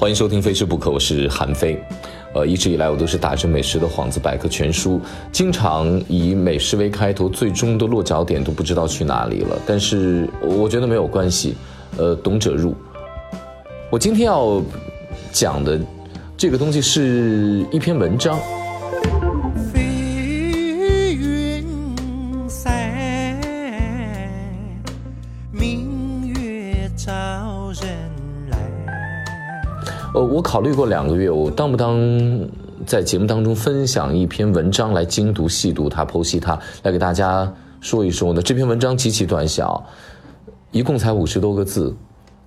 欢迎收听《非吃不可》，我是韩非。呃，一直以来我都是打着美食的幌子，百科全书，经常以美食为开头，最终的落脚点都不知道去哪里了。但是我觉得没有关系，呃，懂者入。我今天要讲的这个东西是一篇文章。我考虑过两个月，我当不当在节目当中分享一篇文章来精读细读它、剖析它，来给大家说一说呢？这篇文章极其短小，一共才五十多个字，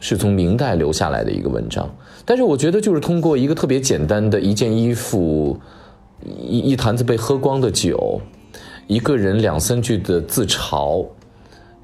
是从明代留下来的一个文章。但是我觉得，就是通过一个特别简单的一件衣服、一一坛子被喝光的酒、一个人两三句的自嘲，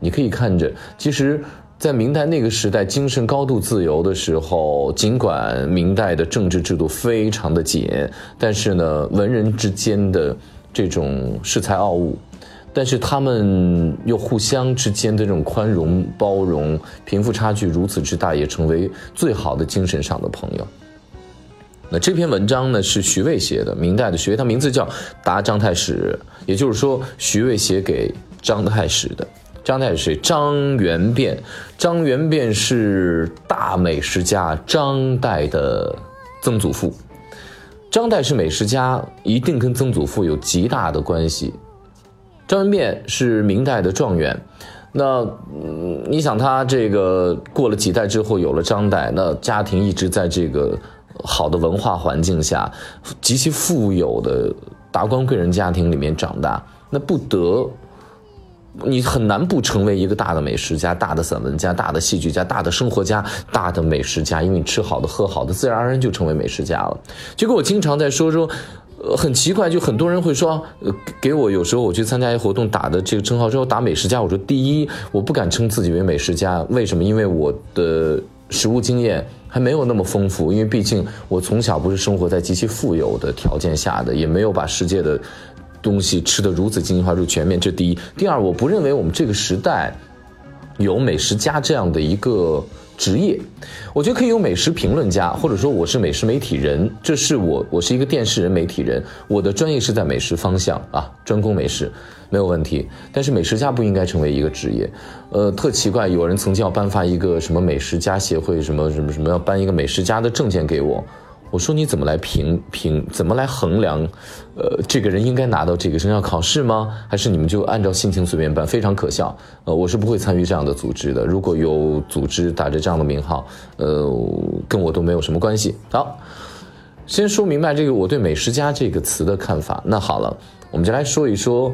你可以看着，其实。在明代那个时代，精神高度自由的时候，尽管明代的政治制度非常的紧，但是呢，文人之间的这种恃才傲物，但是他们又互相之间的这种宽容包容，贫富差距如此之大，也成为最好的精神上的朋友。那这篇文章呢，是徐渭写的，明代的徐渭，他名字叫《答张太史》，也就是说，徐渭写给张太史的。张太史张元变，张元变是大美食家张岱的曾祖父。张岱是美食家，一定跟曾祖父有极大的关系。张元变是明代的状元，那你想他这个过了几代之后有了张岱，那家庭一直在这个好的文化环境下，极其富有的达官贵人家庭里面长大，那不得。你很难不成为一个大的美食家、大的散文家、大的戏剧家、大的生活家、大的美食家，因为你吃好的、喝好的，自然而然就成为美食家了。结果我经常在说说，呃，很奇怪，就很多人会说，呃，给我有时候我去参加一活动打的这个称号之后打美食家，我说第一，我不敢称自己为美食家，为什么？因为我的食物经验还没有那么丰富，因为毕竟我从小不是生活在极其富有的条件下的，也没有把世界的。东西吃的如此精细化、如全面，这第一。第二，我不认为我们这个时代有美食家这样的一个职业。我觉得可以有美食评论家，或者说我是美食媒体人，这是我，我是一个电视人、媒体人，我的专业是在美食方向啊，专攻美食没有问题。但是美食家不应该成为一个职业。呃，特奇怪，有人曾经要颁发一个什么美食家协会什么什么什么，要颁一个美食家的证件给我。我说你怎么来评评？怎么来衡量？呃，这个人应该拿到这个学校考试吗？还是你们就按照心情随便办？非常可笑。呃，我是不会参与这样的组织的。如果有组织打着这样的名号，呃，跟我都没有什么关系。好，先说明白这个我对“美食家”这个词的看法。那好了，我们就来说一说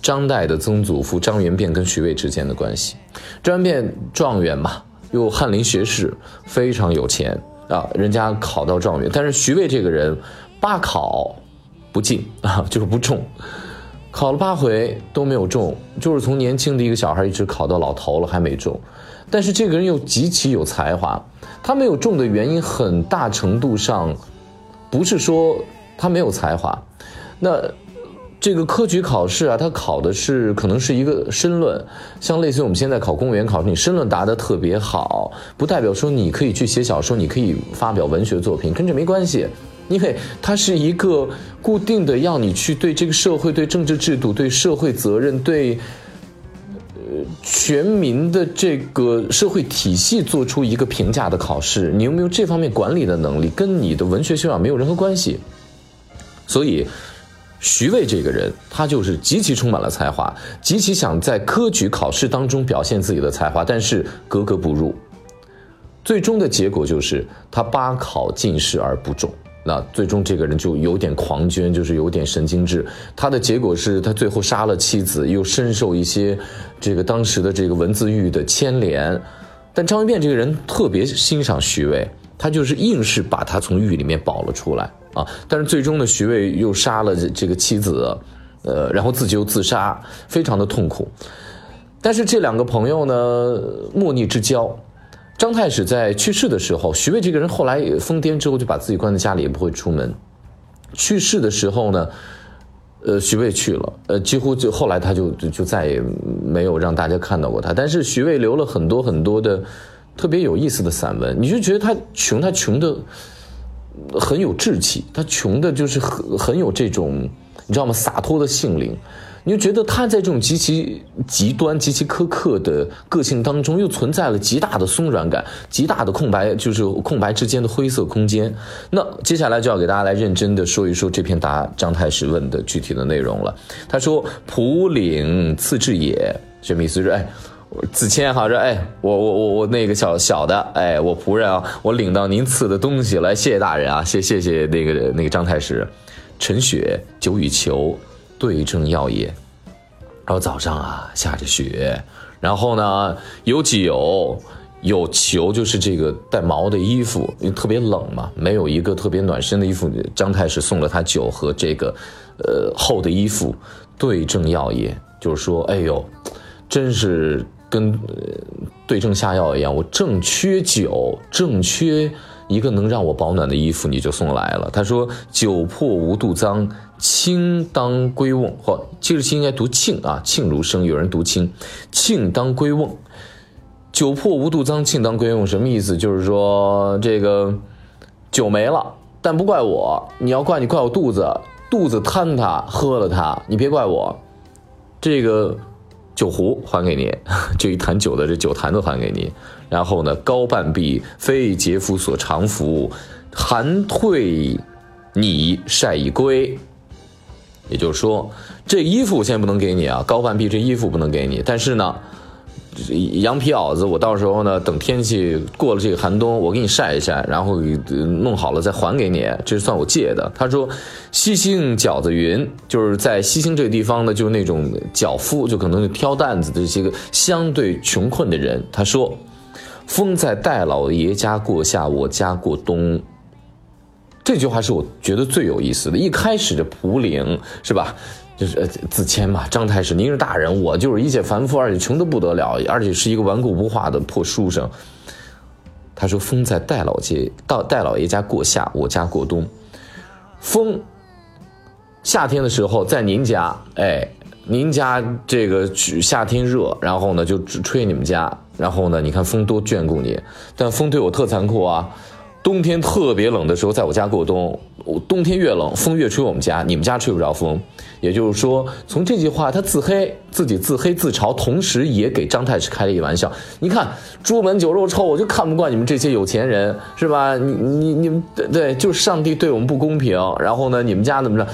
张岱的曾祖父张元变跟徐渭之间的关系。张元变状元嘛，又翰林学士，非常有钱。啊，人家考到状元，但是徐渭这个人，八考不进啊，就是不中，考了八回都没有中，就是从年轻的一个小孩一直考到老头了还没中，但是这个人又极其有才华，他没有中的原因很大程度上，不是说他没有才华，那。这个科举考试啊，它考的是可能是一个申论，像类似于我们现在考公务员考试，你申论答得特别好，不代表说你可以去写小说，你可以发表文学作品，跟这没关系，因为它是一个固定的，要你去对这个社会、对政治制度、对社会责任、对呃全民的这个社会体系做出一个评价的考试，你有没有这方面管理的能力，跟你的文学修养没有任何关系，所以。徐渭这个人，他就是极其充满了才华，极其想在科举考试当中表现自己的才华，但是格格不入。最终的结果就是他八考进士而不中。那最终这个人就有点狂狷，就是有点神经质。他的结果是他最后杀了妻子，又深受一些这个当时的这个文字狱的牵连。但张元变这个人特别欣赏徐渭，他就是硬是把他从狱里面保了出来。啊！但是最终呢，徐渭又杀了这个妻子，呃，然后自己又自杀，非常的痛苦。但是这两个朋友呢，莫逆之交。张太史在去世的时候，徐渭这个人后来疯癫之后，就把自己关在家里，也不会出门。去世的时候呢，呃，徐渭去了，呃，几乎就后来他就就再也没有让大家看到过他。但是徐渭留了很多很多的特别有意思的散文，你就觉得他穷，他穷的很有志气，他穷的就是很很有这种你知道吗？洒脱的性灵。你就觉得他在这种极其极端、极其苛刻的个性当中，又存在了极大的松软感、极大的空白，就是空白之间的灰色空间。那接下来就要给大家来认真的说一说这篇答张太史问的具体的内容了。他说：“普领赐至也，什么意思？是哎，子谦哈，说哎，我我我我那个小小的，哎，我仆人啊，我领到您赐的东西来，谢谢大人啊，谢谢谢那个那个张太师。陈雪酒与求。”对症药也，然后早上啊下着雪，然后呢有酒有裘，就是这个带毛的衣服，因为特别冷嘛，没有一个特别暖身的衣服。张太师送了他酒和这个，呃厚的衣服，对症药也，就是说，哎呦，真是跟对症下药一样，我正缺酒，正缺。一个能让我保暖的衣服，你就送来了。他说：“酒破无度脏，庆当归瓮。”或其实应该读庆啊，庆如生。有人读庆，庆当归瓮。酒破无度脏，庆当归瓮，什么意思？就是说这个酒没了，但不怪我。你要怪你怪我肚子，肚子贪它，喝了它，你别怪我。这个。酒壶还给你，这一坛酒的这酒坛子还给你。然后呢，高半壁非杰夫所长服，寒退你晒已归。也就是说，这衣服我现在不能给你啊，高半壁这衣服不能给你，但是呢。羊皮袄子，我到时候呢，等天气过了这个寒冬，我给你晒一晒，然后弄好了再还给你，这算我借的。他说，西兴饺子云，就是在西兴这个地方呢，就是那种脚夫，就可能是挑担子的这些个相对穷困的人。他说，风在戴老爷家过夏，我家过冬。这句话是我觉得最有意思的。一开始的蒲陵是吧？就是呃自谦嘛，张太师，您是大人，我就是一介凡夫，而且穷得不得了，而且是一个顽固不化的破书生。他说：“风在戴老街到戴老爷家过夏，我家过冬。风，夏天的时候在您家，哎，您家这个夏天热，然后呢就吹你们家，然后呢，你看风多眷顾你，但风对我特残酷啊。”冬天特别冷的时候，在我家过冬。冬天越冷，风越吹我们家，你们家吹不着风。也就是说，从这句话，他自黑，自己自黑自嘲，同时也给张太师开了一玩笑。你看，朱门酒肉臭，我就看不惯你们这些有钱人，是吧？你你你们对对，就是上帝对我们不公平。然后呢，你们家怎么着？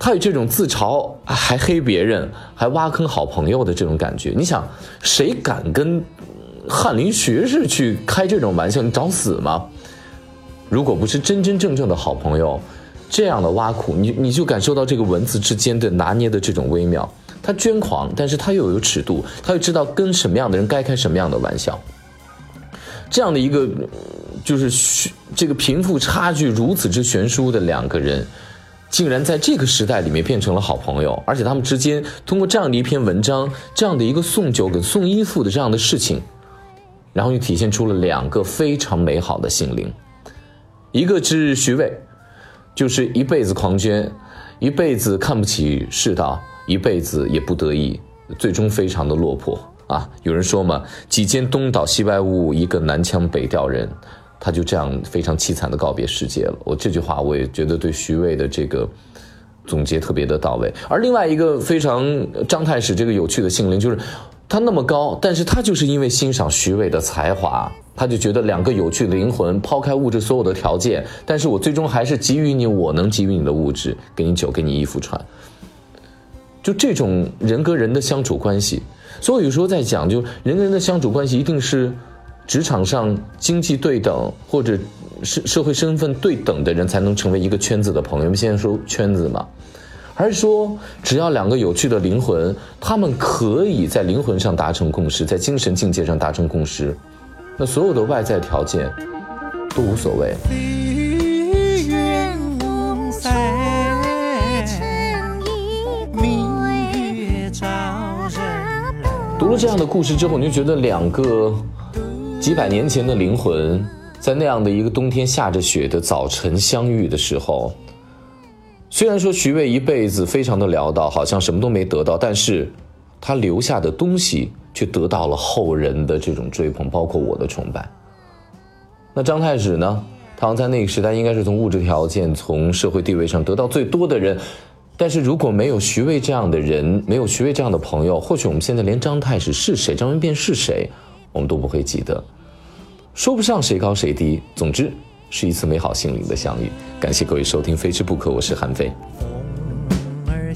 他有这种自嘲，还黑别人，还挖坑好朋友的这种感觉。你想，谁敢跟翰林学士去开这种玩笑？你找死吗？如果不是真真正正的好朋友，这样的挖苦，你你就感受到这个文字之间的拿捏的这种微妙。他捐狂，但是他又有尺度，他又知道跟什么样的人该开什么样的玩笑。这样的一个，就是这个贫富差距如此之悬殊的两个人，竟然在这个时代里面变成了好朋友，而且他们之间通过这样的一篇文章，这样的一个送酒跟送衣服的这样的事情，然后又体现出了两个非常美好的心灵。一个是徐渭，就是一辈子狂捐，一辈子看不起世道，一辈子也不得意，最终非常的落魄啊！有人说嘛，几间东倒西歪屋，一个南腔北调人，他就这样非常凄惨的告别世界了。我这句话我也觉得对徐渭的这个总结特别的到位。而另外一个非常张太史这个有趣的性灵，就是他那么高，但是他就是因为欣赏徐渭的才华。他就觉得两个有趣的灵魂，抛开物质所有的条件，但是我最终还是给予你我能给予你的物质，给你酒，给你衣服穿。就这种人跟人的相处关系，所以有时候在讲，就人跟人的相处关系一定是职场上经济对等或者社社会身份对等的人才能成为一个圈子的朋友。我们现在说圈子嘛，还是说只要两个有趣的灵魂，他们可以在灵魂上达成共识，在精神境界上达成共识。那所有的外在条件都无所谓。读了这样的故事之后，你就觉得两个几百年前的灵魂，在那样的一个冬天下着雪的早晨相遇的时候，虽然说徐渭一辈子非常的潦倒，好像什么都没得到，但是他留下的东西。却得到了后人的这种追捧，包括我的崇拜。那张太史呢？他好像在那个时代应该是从物质条件、从社会地位上得到最多的人。但是如果没有徐渭这样的人，没有徐渭这样的朋友，或许我们现在连张太史是谁、张文变是谁，我们都不会记得。说不上谁高谁低，总之是一次美好心灵的相遇。感谢各位收听《非吃不可》，我是韩非。风儿